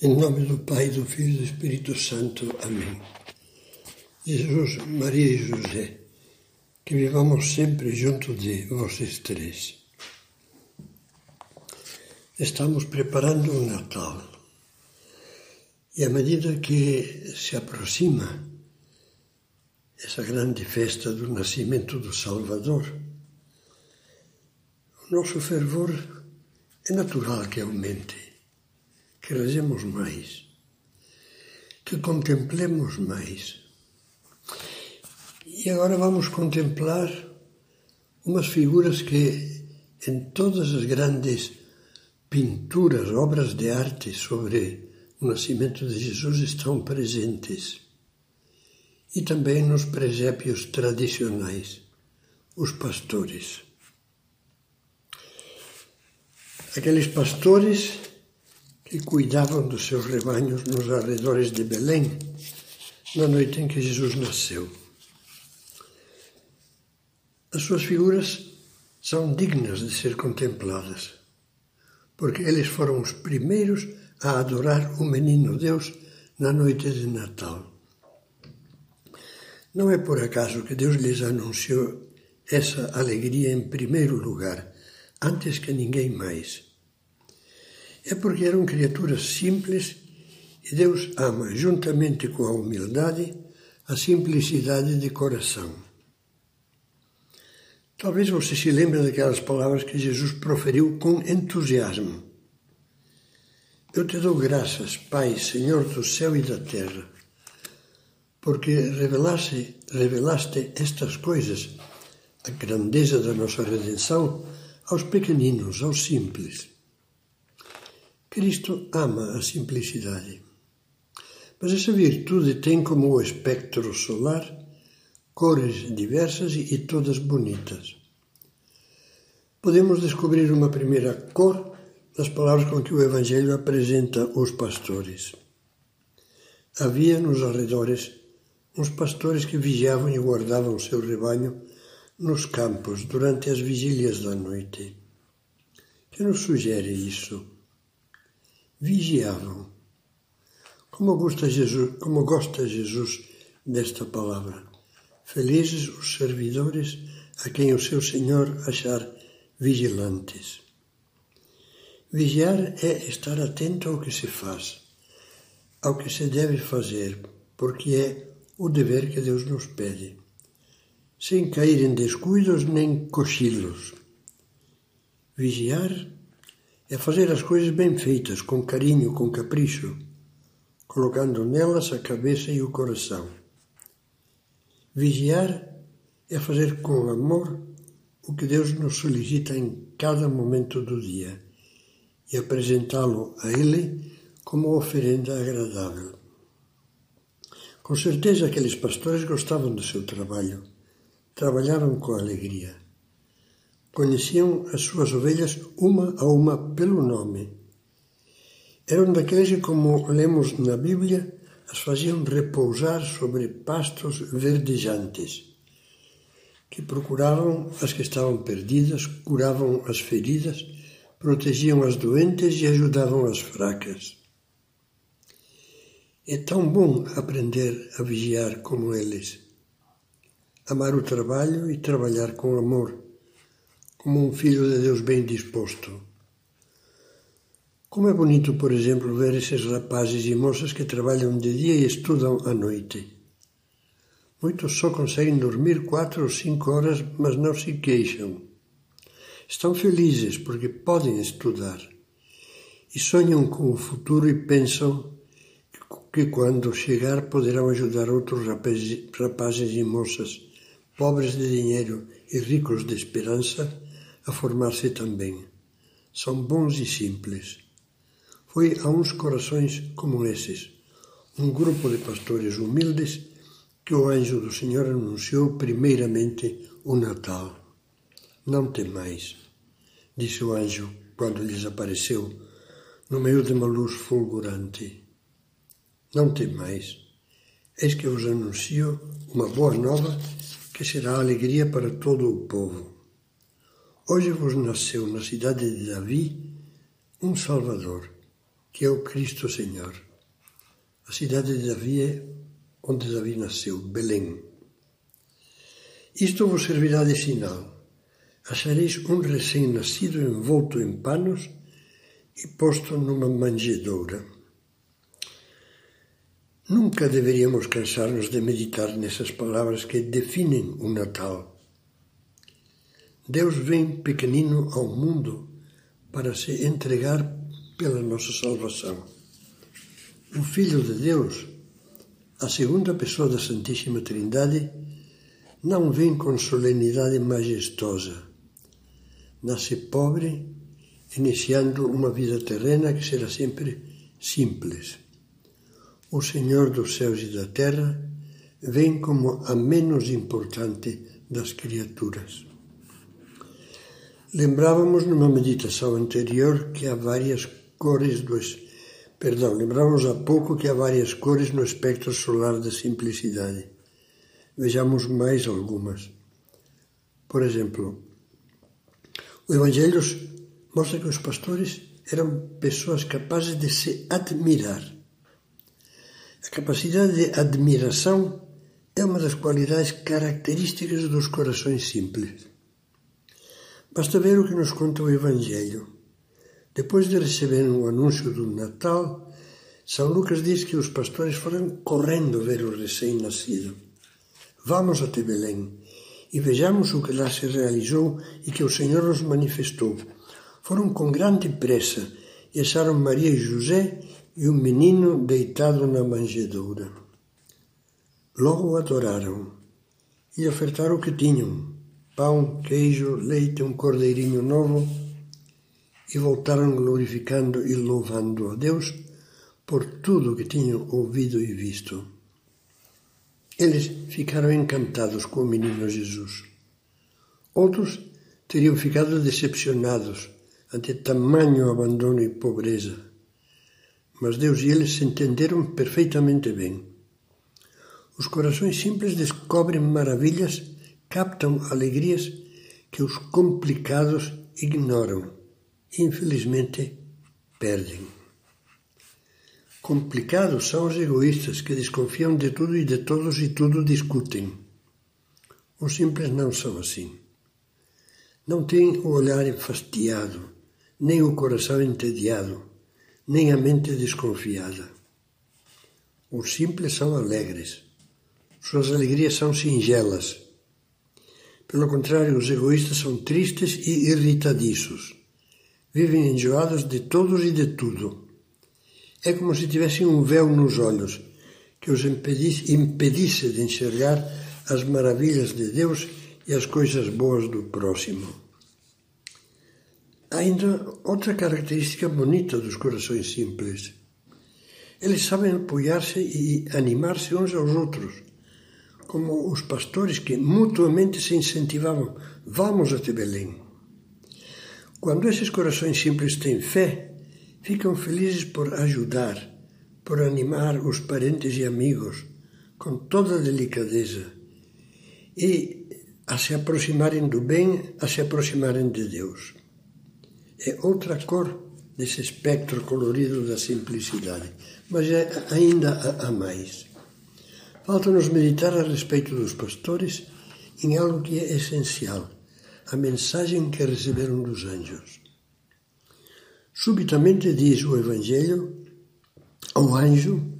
Em nome do Pai, do Filho e do Espírito Santo. Amém. Jesus, Maria e José, que vivamos sempre junto de vocês três. Estamos preparando o Natal. E à medida que se aproxima essa grande festa do nascimento do Salvador, o nosso fervor é natural que aumente que rezemos mais, que contemplemos mais. E agora vamos contemplar umas figuras que em todas as grandes pinturas, obras de arte sobre o nascimento de Jesus estão presentes. E também nos presépios tradicionais, os pastores. Aqueles pastores que cuidavam dos seus rebanhos nos arredores de Belém, na noite em que Jesus nasceu. As suas figuras são dignas de ser contempladas, porque eles foram os primeiros a adorar o menino Deus na noite de Natal. Não é por acaso que Deus lhes anunciou essa alegria em primeiro lugar, antes que ninguém mais é porque eram criaturas simples e Deus ama, juntamente com a humildade, a simplicidade de coração. Talvez você se lembre daquelas palavras que Jesus proferiu com entusiasmo. Eu te dou graças, Pai, Senhor do céu e da terra, porque revelaste, revelaste estas coisas, a grandeza da nossa redenção, aos pequeninos, aos simples. Cristo ama a simplicidade. Mas essa virtude tem como espectro solar cores diversas e todas bonitas. Podemos descobrir uma primeira cor nas palavras com que o Evangelho apresenta os pastores. Havia nos arredores uns pastores que vigiavam e guardavam o seu rebanho nos campos durante as vigílias da noite. Que nos sugere isso? Vigiavam. Como gosta Jesus, como gosta Jesus desta palavra. Felizes os servidores a quem o seu Senhor achar vigilantes. Vigiar é estar atento ao que se faz, ao que se deve fazer, porque é o dever que Deus nos pede, sem cair em descuidos nem cochilos. Vigiar é fazer as coisas bem feitas, com carinho, com capricho, colocando nelas a cabeça e o coração. Vigiar é fazer com amor o que Deus nos solicita em cada momento do dia e apresentá-lo a Ele como oferenda agradável. Com certeza aqueles pastores gostavam do seu trabalho, trabalhavam com alegria Conheciam as suas ovelhas uma a uma pelo nome. Eram daqueles que, como lemos na Bíblia, as faziam repousar sobre pastos verdejantes, que procuravam as que estavam perdidas, curavam as feridas, protegiam as doentes e ajudavam as fracas. É tão bom aprender a vigiar como eles, amar o trabalho e trabalhar com amor como um filho de Deus bem disposto. Como é bonito, por exemplo, ver esses rapazes e moças que trabalham de dia e estudam à noite. Muitos só conseguem dormir quatro ou cinco horas, mas não se queixam. Estão felizes porque podem estudar e sonham com o futuro e pensam que quando chegar poderão ajudar outros rapazes e moças, pobres de dinheiro e ricos de esperança, a formar-se também. São bons e simples. Foi a uns corações como esses, um grupo de pastores humildes, que o anjo do Senhor anunciou primeiramente o Natal. Não temais, disse o anjo quando lhes apareceu no meio de uma luz fulgurante. Não temais, eis que vos anuncio uma boa nova que será alegria para todo o povo. Hoje vos nasceu na cidade de Davi um Salvador, que é o Cristo Senhor. A cidade de Davi é onde Davi nasceu, Belém. Isto vos servirá de sinal. Achareis um recém-nascido envolto em panos e posto numa manjedoura. Nunca deveríamos cansar-nos de meditar nessas palavras que definem o Natal. Deus vem pequenino ao mundo para se entregar pela nossa salvação. O Filho de Deus, a segunda pessoa da Santíssima Trindade, não vem com solenidade majestosa. Nasce pobre iniciando uma vida terrena que será sempre simples. O Senhor dos céus e da terra vem como a menos importante das criaturas. Lembrávamos numa meditação anterior que há várias cores do perdão, lembrávamos há pouco que há várias cores no espectro solar da simplicidade. Vejamos mais algumas. Por exemplo, o Evangelho mostra que os pastores eram pessoas capazes de se admirar. A capacidade de admiração é uma das qualidades características dos corações simples. Basta ver o que nos conta o Evangelho. Depois de receberem o anúncio do Natal, São Lucas diz que os pastores foram correndo ver o recém-nascido. Vamos até Belém e vejamos o que lá se realizou e que o Senhor nos manifestou foram com grande pressa e acharam Maria e José e o menino deitado na manjedoura. Logo o adoraram e ofertaram o que tinham: pão, queijo, leite, um cordeirinho novo, e voltaram glorificando e louvando a Deus por tudo que tinham ouvido e visto. Eles ficaram encantados com o menino Jesus. Outros teriam ficado decepcionados ante tamanho abandono e pobreza. Mas Deus e eles se entenderam perfeitamente bem. Os corações simples descobrem maravilhas, captam alegrias que os complicados ignoram. Infelizmente, perdem. Complicados são os egoístas que desconfiam de tudo e de todos e tudo discutem. Os simples não são assim. Não têm o olhar enfastiado nem o coração entediado, nem a mente desconfiada. Os simples são alegres, suas alegrias são singelas. Pelo contrário, os egoístas são tristes e irritadiços. Vivem enjoados de todos e de tudo. É como se tivessem um véu nos olhos que os impedisse, de enxergar as maravilhas de Deus e as coisas boas do próximo. Ainda outra característica bonita dos corações simples. Eles sabem apoiar-se e animar-se uns aos outros, como os pastores que mutuamente se incentivavam. Vamos até Belém. Quando esses corações simples têm fé, ficam felizes por ajudar, por animar os parentes e amigos, com toda a delicadeza, e a se aproximarem do bem, a se aproximarem de Deus é outra cor desse espectro colorido da simplicidade, mas é, ainda há mais. Falta-nos meditar a respeito dos pastores em algo que é essencial, a mensagem que receberam dos anjos. Subitamente diz o Evangelho ao anjo,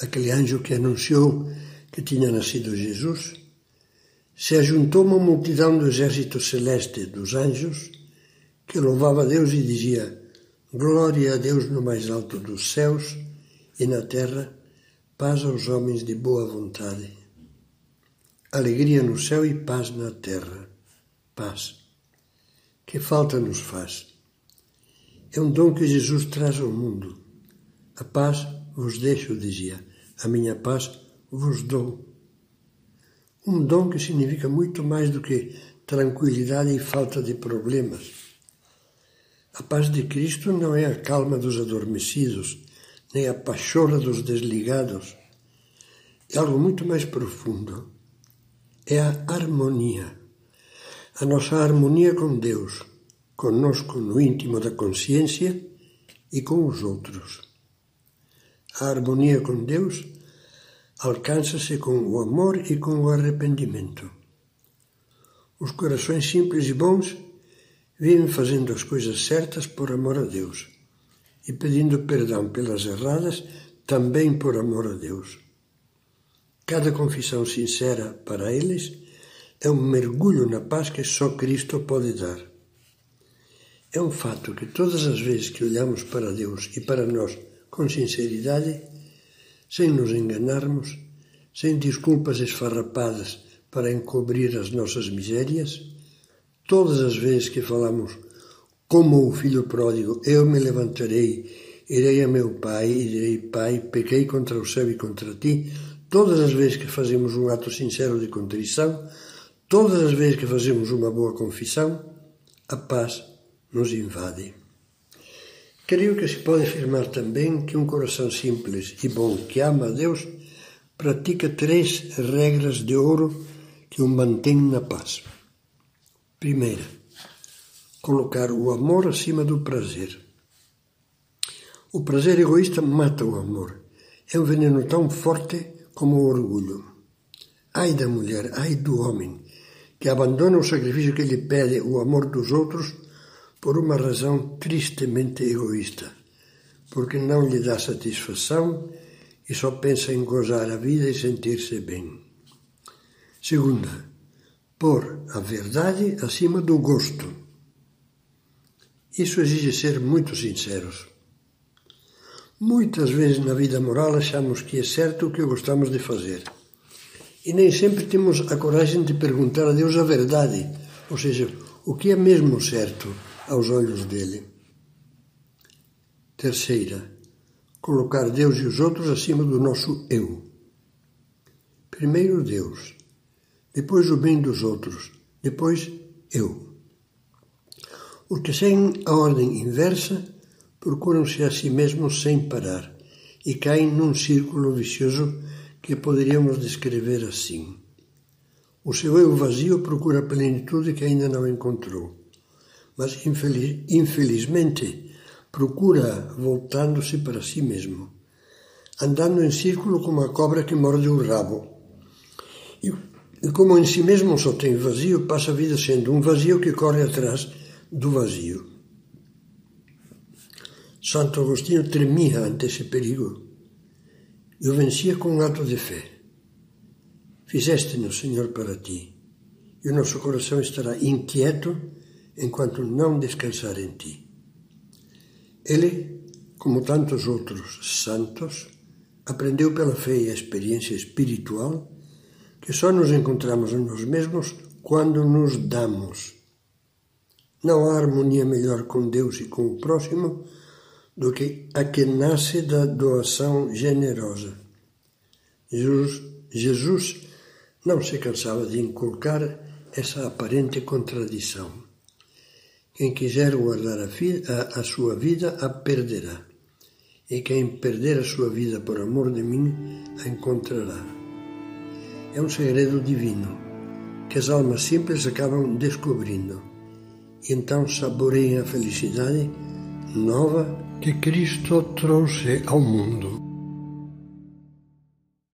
aquele anjo que anunciou que tinha nascido Jesus, se ajuntou uma multidão do exército celeste dos anjos que louvava Deus e dizia: Glória a Deus no mais alto dos céus e na terra, paz aos homens de boa vontade. Alegria no céu e paz na terra. Paz. Que falta nos faz. É um dom que Jesus traz ao mundo. A paz vos deixo, dizia, a minha paz vos dou. Um dom que significa muito mais do que tranquilidade e falta de problemas a paz de Cristo não é a calma dos adormecidos, nem a pachorra dos desligados. É algo muito mais profundo. É a harmonia. A nossa harmonia com Deus, conosco no íntimo da consciência e com os outros. A harmonia com Deus alcança-se com o amor e com o arrependimento. Os corações simples e bons vivem fazendo as coisas certas por amor a Deus e pedindo perdão pelas erradas também por amor a Deus. Cada confissão sincera para eles é um mergulho na paz que só Cristo pode dar. É um fato que todas as vezes que olhamos para Deus e para nós com sinceridade, sem nos enganarmos, sem desculpas esfarrapadas para encobrir as nossas misérias, todas as vezes que falamos como o filho pródigo, eu me levantarei, irei a meu pai e direi, pai, pequei contra o céu e contra ti, todas as vezes que fazemos um ato sincero de contrição, todas as vezes que fazemos uma boa confissão, a paz nos invade. Creio que se pode afirmar também que um coração simples e bom que ama a Deus pratica três regras de ouro que o mantém na paz. Primeira, colocar o amor acima do prazer. O prazer egoísta mata o amor. É um veneno tão forte como o orgulho. Ai da mulher, ai do homem, que abandona o sacrifício que lhe pede o amor dos outros por uma razão tristemente egoísta, porque não lhe dá satisfação e só pensa em gozar a vida e sentir-se bem. Segunda, pôr a verdade acima do gosto. Isso exige ser muito sinceros. Muitas vezes na vida moral achamos que é certo o que gostamos de fazer. E nem sempre temos a coragem de perguntar a Deus a verdade, ou seja, o que é mesmo certo aos olhos dele. Terceira, colocar Deus e os outros acima do nosso eu. Primeiro Deus, depois o bem dos outros, depois eu. Os que seguem a ordem inversa procuram-se a si mesmos sem parar e caem num círculo vicioso que poderíamos descrever assim. O seu eu vazio procura a plenitude que ainda não encontrou mas infeliz, infelizmente procura voltando-se para si mesmo, andando em círculo como a cobra que morde o rabo. E, e como em si mesmo só tem vazio, passa a vida sendo um vazio que corre atrás do vazio. Santo Agostinho tremia ante esse perigo e o vencia com um ato de fé. Fizeste-nos, Senhor, para ti, e o nosso coração estará inquieto enquanto não descansar em ti. Ele, como tantos outros santos, aprendeu pela fé e a experiência espiritual que só nos encontramos em nós mesmos quando nos damos. Não há harmonia melhor com Deus e com o próximo do que a que nasce da doação generosa. Jesus, Jesus não se cansava de inculcar essa aparente contradição. Quem quiser guardar a, a, a sua vida, a perderá. E quem perder a sua vida por amor de mim, a encontrará. É um segredo divino que as almas simples acabam descobrindo. Então saboreiam a felicidade nova que Cristo trouxe ao mundo.